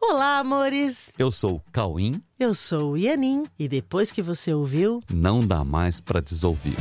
Olá, amores! Eu sou o Cauim. Eu sou o Ianin. E depois que você ouviu, não dá mais para desouvir.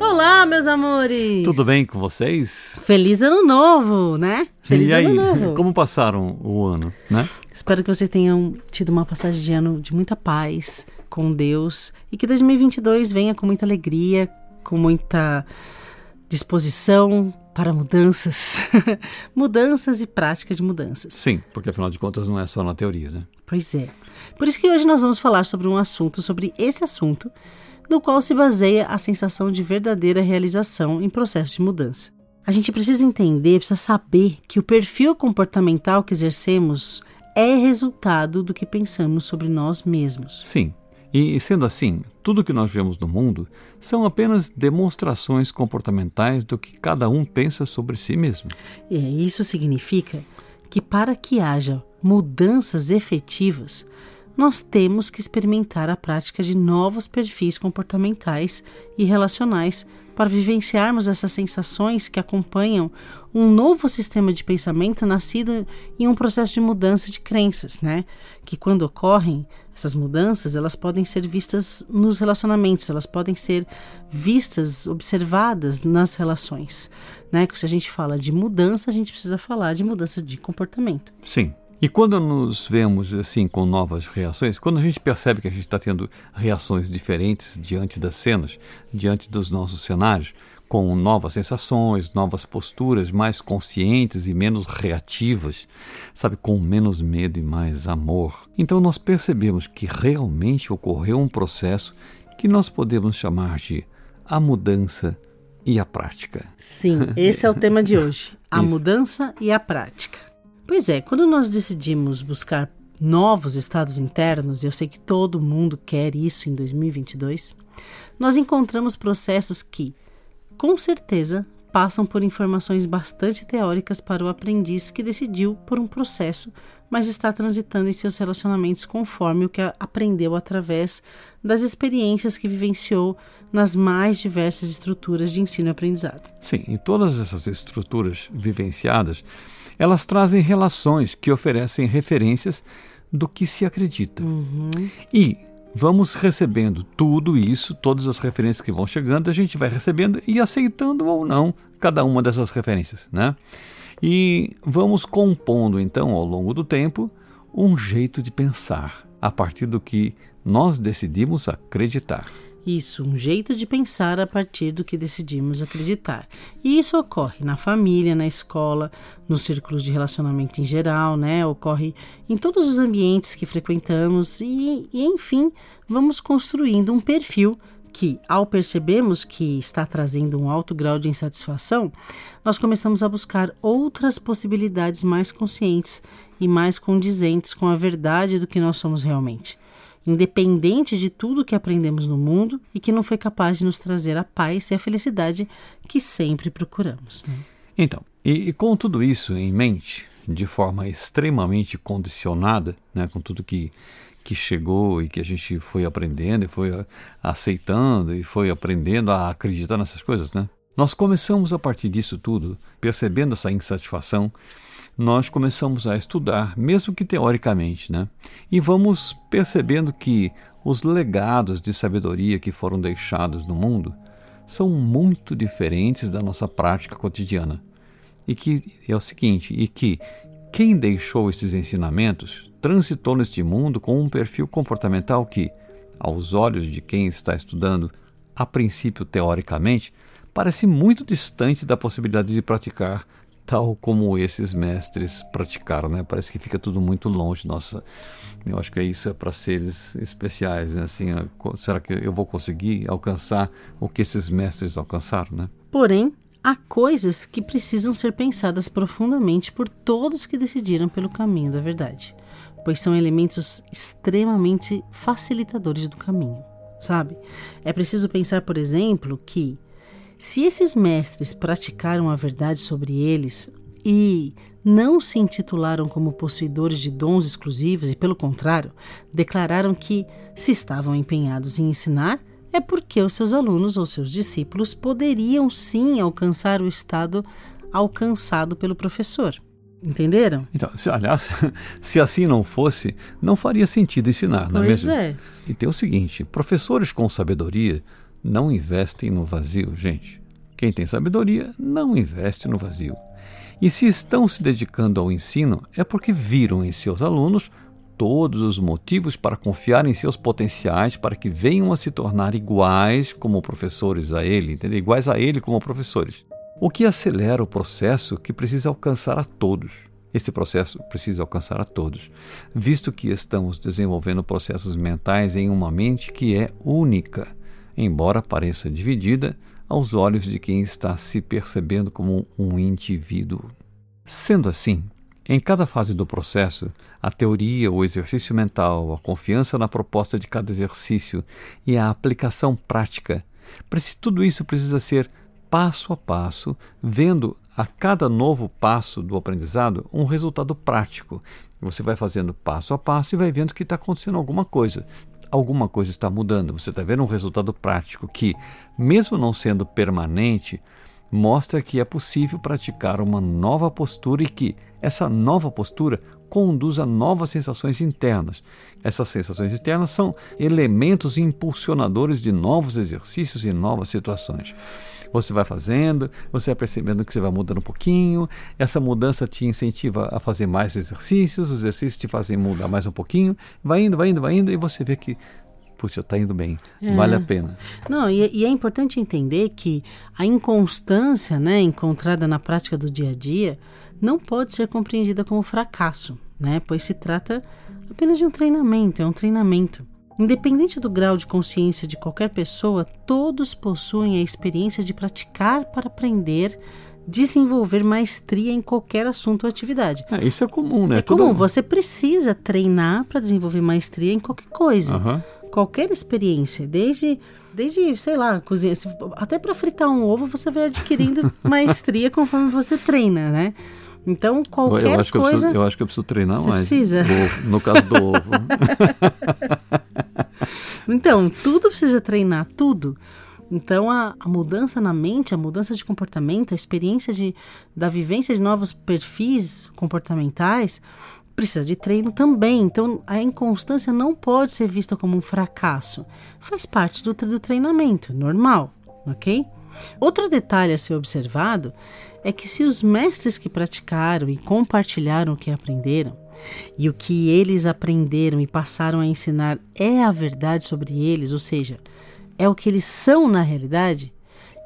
Olá, meus amores! Tudo bem com vocês? Feliz ano novo, né? Feliz e aí, ano novo! Como passaram o ano, né? Espero que vocês tenham tido uma passagem de ano de muita paz com Deus e que 2022 venha com muita alegria, com muita disposição para mudanças. mudanças e prática de mudanças. Sim, porque afinal de contas não é só na teoria, né? Pois é. Por isso que hoje nós vamos falar sobre um assunto, sobre esse assunto, no qual se baseia a sensação de verdadeira realização em processo de mudança. A gente precisa entender, precisa saber que o perfil comportamental que exercemos é resultado do que pensamos sobre nós mesmos. Sim, e sendo assim, tudo que nós vemos no mundo são apenas demonstrações comportamentais do que cada um pensa sobre si mesmo. E isso significa que para que haja mudanças efetivas, nós temos que experimentar a prática de novos perfis comportamentais e relacionais para vivenciarmos essas sensações que acompanham um novo sistema de pensamento nascido em um processo de mudança de crenças, né? Que quando ocorrem essas mudanças, elas podem ser vistas nos relacionamentos, elas podem ser vistas, observadas nas relações, né? Que se a gente fala de mudança, a gente precisa falar de mudança de comportamento. Sim. E quando nos vemos assim com novas reações, quando a gente percebe que a gente está tendo reações diferentes diante das cenas, diante dos nossos cenários, com novas sensações, novas posturas, mais conscientes e menos reativas, sabe, com menos medo e mais amor. Então nós percebemos que realmente ocorreu um processo que nós podemos chamar de a mudança e a prática. Sim, esse é o tema de hoje: a mudança e a prática. Pois é, quando nós decidimos buscar novos estados internos, e eu sei que todo mundo quer isso em 2022, nós encontramos processos que, com certeza, passam por informações bastante teóricas para o aprendiz que decidiu por um processo, mas está transitando em seus relacionamentos conforme o que aprendeu através das experiências que vivenciou nas mais diversas estruturas de ensino e aprendizado. Sim, em todas essas estruturas vivenciadas, elas trazem relações que oferecem referências do que se acredita. Uhum. E vamos recebendo tudo isso, todas as referências que vão chegando, a gente vai recebendo e aceitando ou não cada uma dessas referências, né? E vamos compondo então ao longo do tempo um jeito de pensar a partir do que nós decidimos acreditar. Isso, um jeito de pensar a partir do que decidimos acreditar. E isso ocorre na família, na escola, nos círculos de relacionamento em geral, né? Ocorre em todos os ambientes que frequentamos e, e enfim, vamos construindo um perfil que, ao percebermos que está trazendo um alto grau de insatisfação, nós começamos a buscar outras possibilidades mais conscientes e mais condizentes com a verdade do que nós somos realmente independente de tudo que aprendemos no mundo e que não foi capaz de nos trazer a paz e a felicidade que sempre procuramos. Né? Então, e, e, com tudo isso em mente, de forma extremamente condicionada, né, com tudo que, que chegou e que a gente foi aprendendo e foi aceitando e foi aprendendo a acreditar nessas coisas, né? Nós começamos a partir disso tudo, percebendo essa insatisfação, nós começamos a estudar, mesmo que teoricamente, né? E vamos percebendo que os legados de sabedoria que foram deixados no mundo são muito diferentes da nossa prática cotidiana. E que é o seguinte, e que quem deixou esses ensinamentos transitou neste mundo com um perfil comportamental que, aos olhos de quem está estudando, a princípio teoricamente, parece muito distante da possibilidade de praticar tal como esses mestres praticaram, né? Parece que fica tudo muito longe. Nossa, eu acho que isso é para seres especiais, né? Assim, será que eu vou conseguir alcançar o que esses mestres alcançaram, né? Porém, há coisas que precisam ser pensadas profundamente por todos que decidiram pelo caminho da verdade, pois são elementos extremamente facilitadores do caminho, sabe? É preciso pensar, por exemplo, que se esses mestres praticaram a verdade sobre eles e não se intitularam como possuidores de dons exclusivos e, pelo contrário, declararam que, se estavam empenhados em ensinar, é porque os seus alunos ou seus discípulos poderiam sim alcançar o estado alcançado pelo professor. Entenderam? Então, se, aliás, se assim não fosse, não faria sentido ensinar, não pois é mesmo? é. E tem o seguinte: professores com sabedoria não investem no vazio, gente. Quem tem sabedoria não investe no vazio. E se estão se dedicando ao ensino, é porque viram em seus alunos todos os motivos para confiar em seus potenciais para que venham a se tornar iguais como professores a ele, entendeu? iguais a ele como professores. O que acelera o processo que precisa alcançar a todos. Esse processo precisa alcançar a todos, visto que estamos desenvolvendo processos mentais em uma mente que é única, embora pareça dividida aos olhos de quem está se percebendo como um indivíduo. Sendo assim, em cada fase do processo, a teoria, o exercício mental, a confiança na proposta de cada exercício e a aplicação prática, tudo isso precisa ser passo a passo, vendo a cada novo passo do aprendizado um resultado prático. Você vai fazendo passo a passo e vai vendo que está acontecendo alguma coisa. Alguma coisa está mudando. Você está vendo um resultado prático que, mesmo não sendo permanente, mostra que é possível praticar uma nova postura e que essa nova postura conduz a novas sensações internas. Essas sensações internas são elementos impulsionadores de novos exercícios e novas situações. Você vai fazendo, você vai percebendo que você vai mudando um pouquinho, essa mudança te incentiva a fazer mais exercícios, os exercícios te fazem mudar mais um pouquinho, vai indo, vai indo, vai indo, e você vê que puxa, está indo bem, é. vale a pena. Não, e, e, é importante entender que a inconstância né, encontrada na prática do dia a dia não pode ser compreendida como fracasso, né, pois se trata apenas de um treinamento, é um treinamento. Independente do grau de consciência de qualquer pessoa, todos possuem a experiência de praticar para aprender, desenvolver maestria em qualquer assunto ou atividade. É, isso é comum, né? É comum. Você precisa treinar para desenvolver maestria em qualquer coisa. Uhum. Qualquer experiência, desde desde, sei lá, cozinha, até para fritar um ovo você vai adquirindo maestria conforme você treina, né? Então, qualquer eu acho coisa... Que eu, preciso, eu acho que eu preciso treinar você mais. precisa. no caso do ovo. então, tudo precisa treinar, tudo. Então, a, a, mudança na mente, a mudança de comportamento, a experiência de, da vivência de novos perfis comportamentais precisa de treino também. Então, a inconstância não pode ser vista como um fracasso. Faz parte do, do treinamento, normal, ok? Outro detalhe a ser observado é que se os mestres que praticaram e compartilharam o que aprenderam, e o que eles aprenderam e passaram a ensinar é a verdade sobre eles, ou seja, é o que eles são na realidade,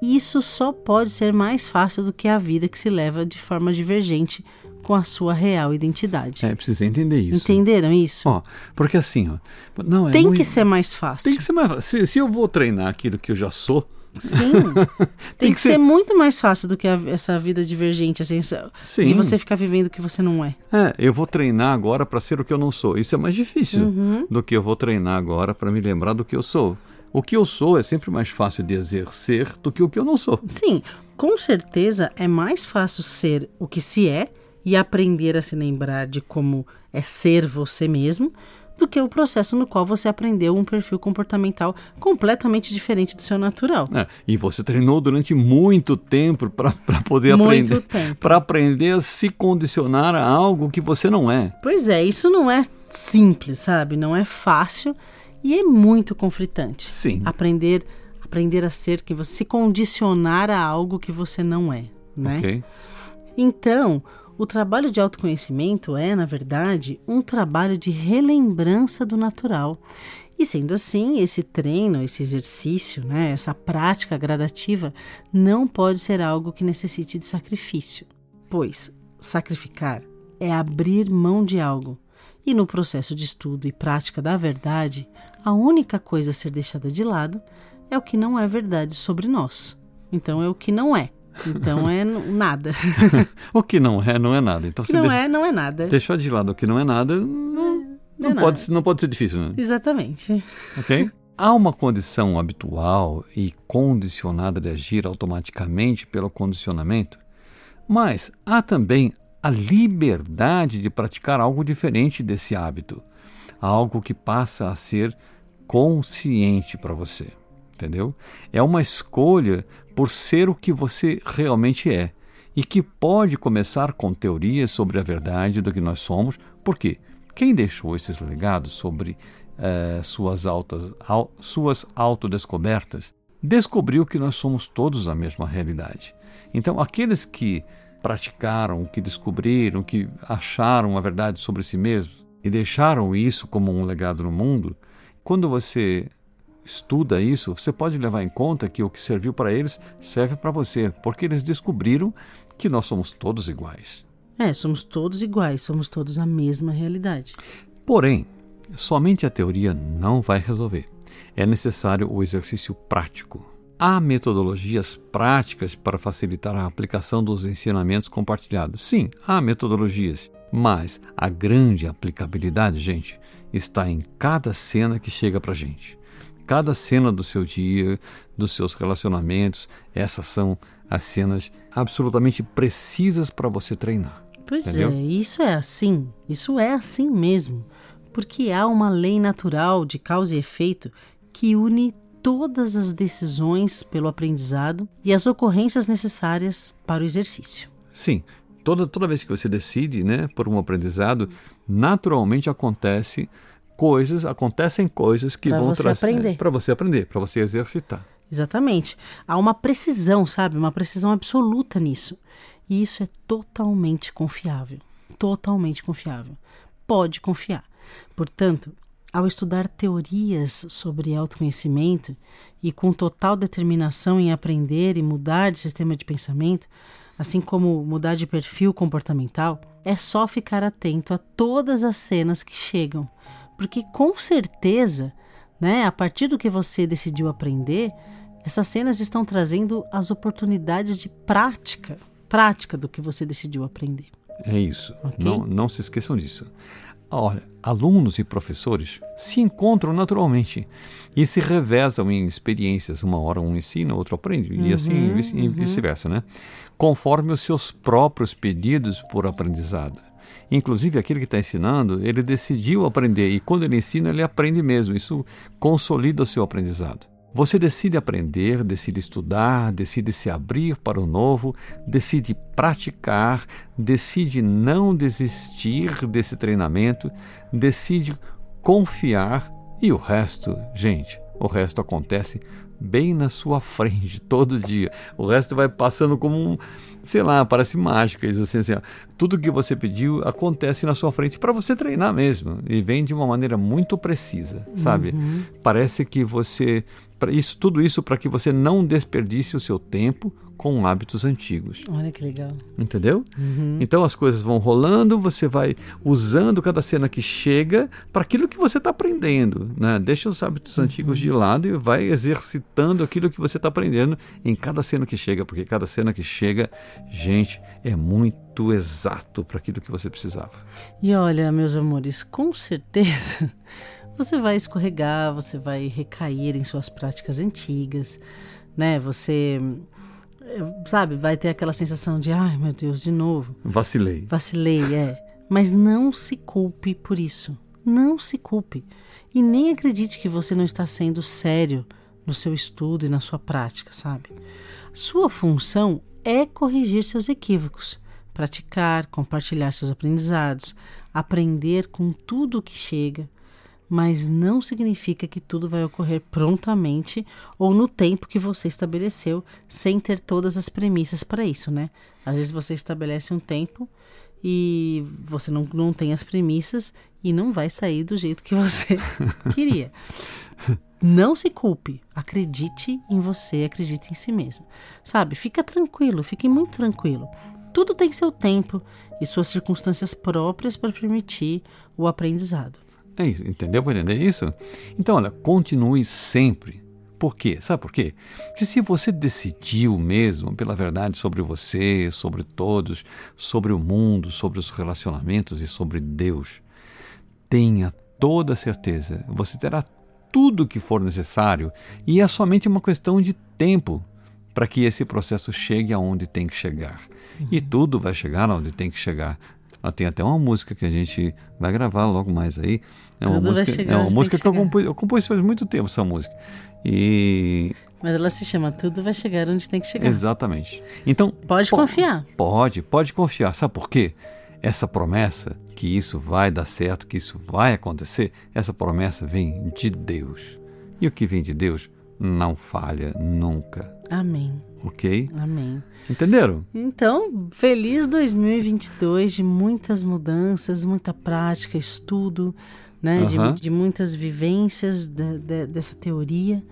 isso só pode ser mais fácil do que a vida que se leva de forma divergente com a sua real identidade. É, precisa entender isso. Entenderam isso? Ó, porque assim, ó, não, é tem muito... que ser mais fácil. Tem que ser mais fácil. Se, se eu vou treinar aquilo que eu já sou, Sim. Tem, tem, que, que ser... ser... muito mais fácil do que a, essa vida divergente, assim, Sim. de você ficar vivendo o que você não é. É, eu vou treinar agora para ser o que eu não sou. Isso é mais difícil uhum. do que eu vou treinar agora para me lembrar do que eu sou. O que eu sou é sempre mais fácil de exercer do que o que eu não sou. Sim, com certeza é mais fácil ser o que se é e aprender a se lembrar de como é ser você mesmo do que o processo no qual você aprendeu um perfil comportamental completamente diferente do seu natural. É, e você treinou durante muito tempo para poder muito aprender, para aprender a se condicionar a algo que você não é. Pois é, isso não é simples, sabe? Não é fácil e é muito conflitante. Sim. Aprender, aprender a ser que você se condicionar a algo que você não é, né? Ok. Então, o trabalho de autoconhecimento é, na verdade, um trabalho de relembrança do natural. E sendo assim, esse treino, esse exercício, né, essa prática gradativa não pode ser algo que necessite de sacrifício, pois sacrificar é abrir mão de algo. E no processo de estudo e prática da verdade, a única coisa a ser deixada de lado é o que não é verdade sobre nós. Então é o que não é. Então é nada. o que não é, não é nada. Então, o que não é, não é nada. Deixar de lado o que não é nada não, não, é pode, nada. não pode ser difícil, né? Exatamente. Ok? Há uma condição habitual e condicionada de agir automaticamente pelo condicionamento, mas há também a liberdade de praticar algo diferente desse hábito, algo que passa a ser consciente para você entendeu? É uma escolha por ser o que você realmente é e que pode começar com teorias sobre a verdade do que nós somos. Por quê? Quem deixou esses legados sobre eh, suas, altas, au, suas autodescobertas descobriu que nós somos todos a mesma realidade. Então, aqueles que praticaram, que descobriram, que acharam a verdade sobre si mesmos e deixaram isso como um legado no mundo, quando você estuda isso, você pode levar em conta que o que serviu para eles serve para você, porque eles descobriram que nós somos todos iguais. É, somos todos iguais, somos todos a mesma realidade. Porém, somente a teoria não vai resolver. É necessário o exercício prático. Há metodologias práticas para facilitar a aplicação dos ensinamentos compartilhados. Sim, há metodologias, mas a grande aplicabilidade, gente, está em cada cena que chega para gente. Cada cena do seu dia, dos seus relacionamentos, essas são as cenas absolutamente precisas para você treinar. Pois entendeu? é, isso é assim, isso é assim mesmo, porque há uma lei natural de causa e efeito que une todas as decisões pelo aprendizado e as ocorrências necessárias para o exercício. Sim, toda, toda vez que você decide né, por um aprendizado, naturalmente acontece coisas, acontecem coisas que Pra vão trazer aprender. para você aprender, para você exercitar. Exatamente. Há uma precisão, sabe? Uma precisão absoluta nisso. E isso é totalmente confiável. Totalmente confiável. Pode confiar. Portanto, ao estudar teorias sobre autoconhecimento e com total determinação em aprender e mudar de sistema de pensamento, assim como mudar de perfil comportamental, é só ficar atento a todas as cenas que chegam, porque com certeza, né, a partir do que você decidiu aprender, essas cenas estão trazendo as oportunidades de prática, prática do que você decidiu aprender. É isso. Ok. Não, não se esqueçam disso. Olha, alunos e professores se encontram naturalmente e se revezam em experiências. Uma hora um ensina, outro aprende, e assim vice- e vice-versa, né? Conforme os seus próprios pedidos por aprendizado. Inclusive, aquele que está ensinando, ele decidiu aprender e quando ele ensina, ele aprende mesmo. Isso consolida o seu aprendizado. Você decide aprender, decide estudar, decide se abrir para o novo, decide praticar, decide não desistir desse treinamento, decide confiar e o resto, gente, o resto acontece bem na sua frente todo dia. O resto vai passando como um, sei lá, parece mágica, isso assim, assim, tudo que você pediu acontece na sua frente para você treinar mesmo e vem de uma maneira muito precisa, sabe? Parece que você isso tudo isso para que você não desperdice o seu tempo com hábitos antigos. Olha que legal. Entendeu? Então as coisas vão rolando, você vai usando cada cena que chega para aquilo que você está aprendendo. Né? Deixa os hábitos antigos de lado e vai exercitando aquilo que você está aprendendo em cada cena que chega, porque cada cena que chega, gente, é muito exato para aquilo que você precisava. E olha, meus amores, com certeza você vai escorregar, você vai recair em suas práticas antigas, né? Você, sabe, vai ter aquela sensação de, ai meu Deus, de novo. Vacilei. Vacilei, é. Mas não se culpe por isso. Não se culpe. E nem acredite que você não está sendo sério no seu estudo e na sua prática, sabe? Sua função é corrigir seus equívocos, praticar, compartilhar seus aprendizados, aprender com tudo o que chega, mas não significa que tudo vai ocorrer prontamente ou no tempo que você estabeleceu, sem ter todas as premissas para isso, né? Às vezes você estabelece um tempo e você não, não tem as premissas e não vai sair do jeito que você queria. Não se culpe, acredite em você, acredite em si mesmo. Sabe, fica tranquilo, fique muito tranquilo. Tudo tem seu tempo e suas circunstâncias próprias para permitir o aprendizado. É isso, entendeu para entender isso? Então, olha, continue sempre. Por quê? Sabe por quê? Porque se você decidiu mesmo pela verdade sobre você, sobre todos, sobre o mundo, sobre os relacionamentos e sobre Deus, tenha toda a certeza, você terá tudo o que for necessário e é somente uma questão de tempo para que esse processo chegue aonde tem que chegar. E tudo vai chegar aonde tem que chegar. Ah, Tem até uma música que a gente vai gravar logo mais aí. É uma Tudo vai música, chegar é uma música que que eu compus, eu compus faz muito tempo essa música. E Mas ela se chama Tudo Vai Chegar Onde Tem que Chegar. Exatamente. Então. Pode po confiar. Pode, pode confiar. Sabe por quê? Essa promessa que isso vai dar certo, que isso vai acontecer, essa promessa vem de Deus. E o que vem de Deus não falha nunca. Amém. Ok? Amém. Entenderam? Então, feliz 2022 de muitas mudanças, muita prática, estudo, né? Uhum. De, de, muitas vivências de, de, dessa teoria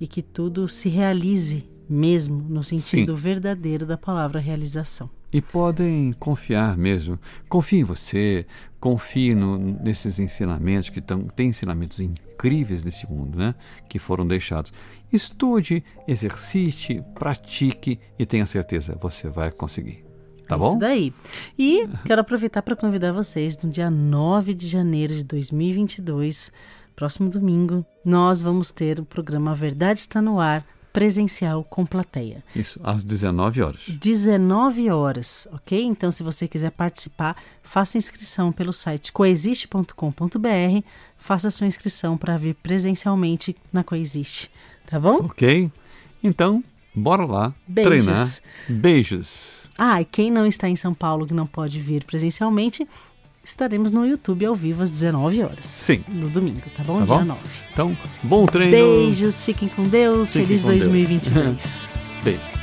e que tudo se realize mesmo no sentido Sim. verdadeiro da palavra realização. E podem confiar mesmo. Confie em você, confie no, nesses ensinamentos que tão, tem ensinamentos incríveis nesse mundo, né? Que foram deixados. Estude, exercite, pratique e tenha certeza, você vai conseguir. Tá é bom? Isso daí. E quero aproveitar para convidar vocês no dia 9 de janeiro de 2022, próximo domingo, nós vamos ter o programa A Verdade Está no Ar presencial com plateia. Isso, às 19 horas. 19 horas, ok? Então, se você quiser participar, faça inscrição pelo site coexiste.com.br, faça sua inscrição para vir presencialmente na Coexiste, tá bom? Ok. Então, bora lá Beijos. treinar. Beijos. Ah, e quem não está em São Paulo que não pode vir presencialmente, estaremos no YouTube ao vivo às 19 horas. Sim. No domingo, tá bom? Tá Dia bom? 9. Então, bom treino. Beijos, fiquem com Deus. Fiquem Feliz com 2022. Deus. Beijo.